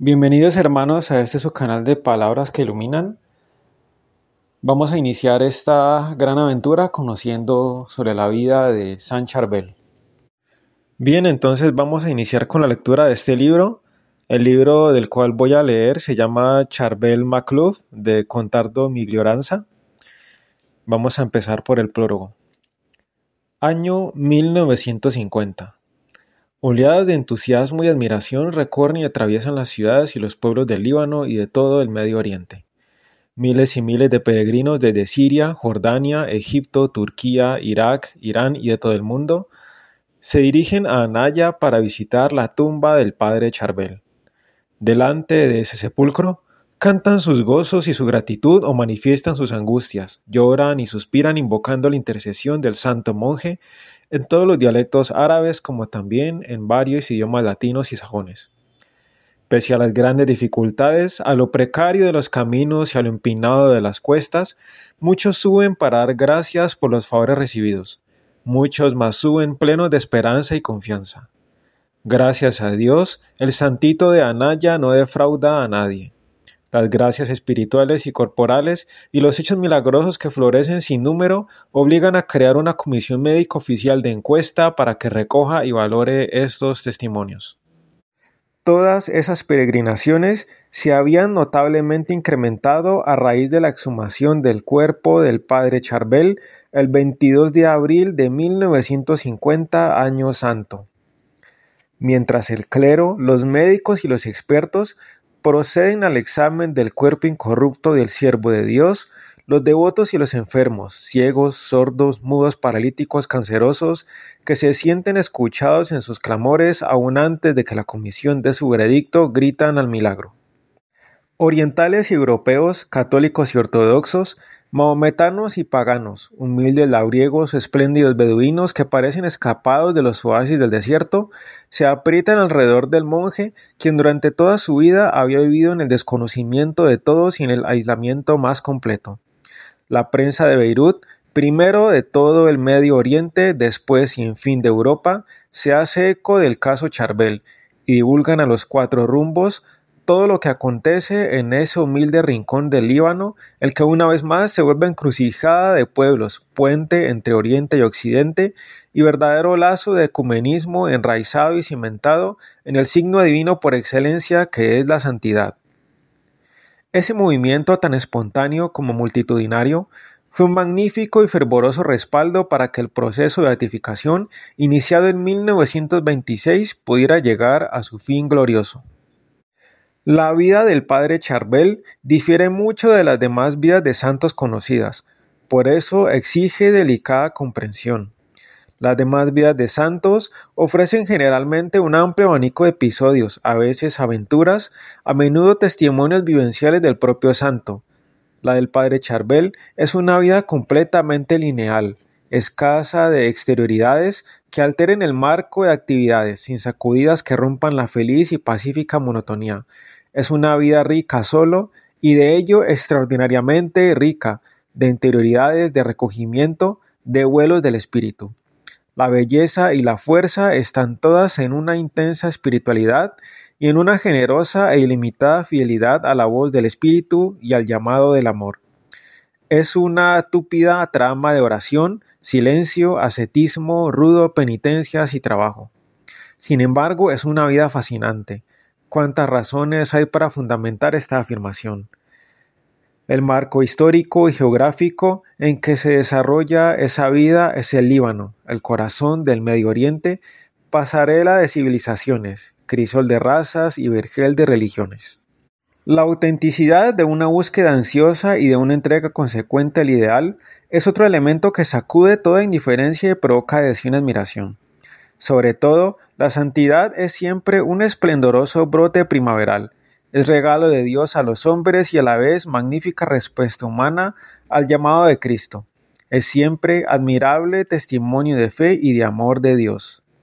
Bienvenidos hermanos a este su canal de Palabras que Iluminan. Vamos a iniciar esta gran aventura conociendo sobre la vida de San Charbel. Bien, entonces vamos a iniciar con la lectura de este libro. El libro del cual voy a leer se llama Charbel Macluf de Contardo Miglioranza. Vamos a empezar por el prólogo. Año 1950. Oleadas de entusiasmo y admiración recorren y atraviesan las ciudades y los pueblos del Líbano y de todo el Medio Oriente. Miles y miles de peregrinos desde Siria, Jordania, Egipto, Turquía, Irak, Irán y de todo el mundo se dirigen a Anaya para visitar la tumba del padre Charbel. Delante de ese sepulcro, cantan sus gozos y su gratitud o manifiestan sus angustias, lloran y suspiran invocando la intercesión del santo monje en todos los dialectos árabes como también en varios idiomas latinos y sajones. Pese a las grandes dificultades, a lo precario de los caminos y a lo empinado de las cuestas, muchos suben para dar gracias por los favores recibidos. Muchos más suben plenos de esperanza y confianza. Gracias a Dios, el santito de Anaya no defrauda a nadie las gracias espirituales y corporales y los hechos milagrosos que florecen sin número obligan a crear una comisión médica oficial de encuesta para que recoja y valore estos testimonios. Todas esas peregrinaciones se habían notablemente incrementado a raíz de la exhumación del cuerpo del padre Charbel el 22 de abril de 1950 año santo. Mientras el clero, los médicos y los expertos proceden al examen del cuerpo incorrupto del siervo de Dios, los devotos y los enfermos, ciegos, sordos, mudos, paralíticos, cancerosos, que se sienten escuchados en sus clamores aún antes de que la comisión dé su veredicto, gritan al milagro. Orientales y europeos, católicos y ortodoxos, Mahometanos y paganos, humildes labriegos, espléndidos beduinos que parecen escapados de los oasis del desierto, se aprietan alrededor del monje, quien durante toda su vida había vivido en el desconocimiento de todos y en el aislamiento más completo. La prensa de Beirut, primero de todo el Medio Oriente, después y en fin de Europa, se hace eco del caso Charbel y divulgan a los cuatro rumbos todo lo que acontece en ese humilde rincón del Líbano, el que una vez más se vuelve encrucijada de pueblos, puente entre Oriente y Occidente, y verdadero lazo de ecumenismo enraizado y cimentado en el signo divino por excelencia que es la santidad. Ese movimiento tan espontáneo como multitudinario fue un magnífico y fervoroso respaldo para que el proceso de beatificación, iniciado en 1926, pudiera llegar a su fin glorioso. La vida del padre Charbel difiere mucho de las demás vidas de santos conocidas, por eso exige delicada comprensión. Las demás vidas de santos ofrecen generalmente un amplio abanico de episodios, a veces aventuras, a menudo testimonios vivenciales del propio santo. La del padre Charbel es una vida completamente lineal, escasa de exterioridades que alteren el marco de actividades, sin sacudidas que rompan la feliz y pacífica monotonía, es una vida rica solo y de ello extraordinariamente rica de interioridades, de recogimiento, de vuelos del espíritu. La belleza y la fuerza están todas en una intensa espiritualidad y en una generosa e ilimitada fidelidad a la voz del espíritu y al llamado del amor. Es una túpida trama de oración, silencio, ascetismo, rudo, penitencias y trabajo. Sin embargo, es una vida fascinante, cuántas razones hay para fundamentar esta afirmación. El marco histórico y geográfico en que se desarrolla esa vida es el Líbano, el corazón del Medio Oriente, pasarela de civilizaciones, crisol de razas y vergel de religiones. La autenticidad de una búsqueda ansiosa y de una entrega consecuente al ideal es otro elemento que sacude toda indiferencia y provoca adhesión y admiración. Sobre todo, la santidad es siempre un esplendoroso brote primaveral, es regalo de Dios a los hombres y a la vez magnífica respuesta humana al llamado de Cristo. Es siempre admirable testimonio de fe y de amor de Dios.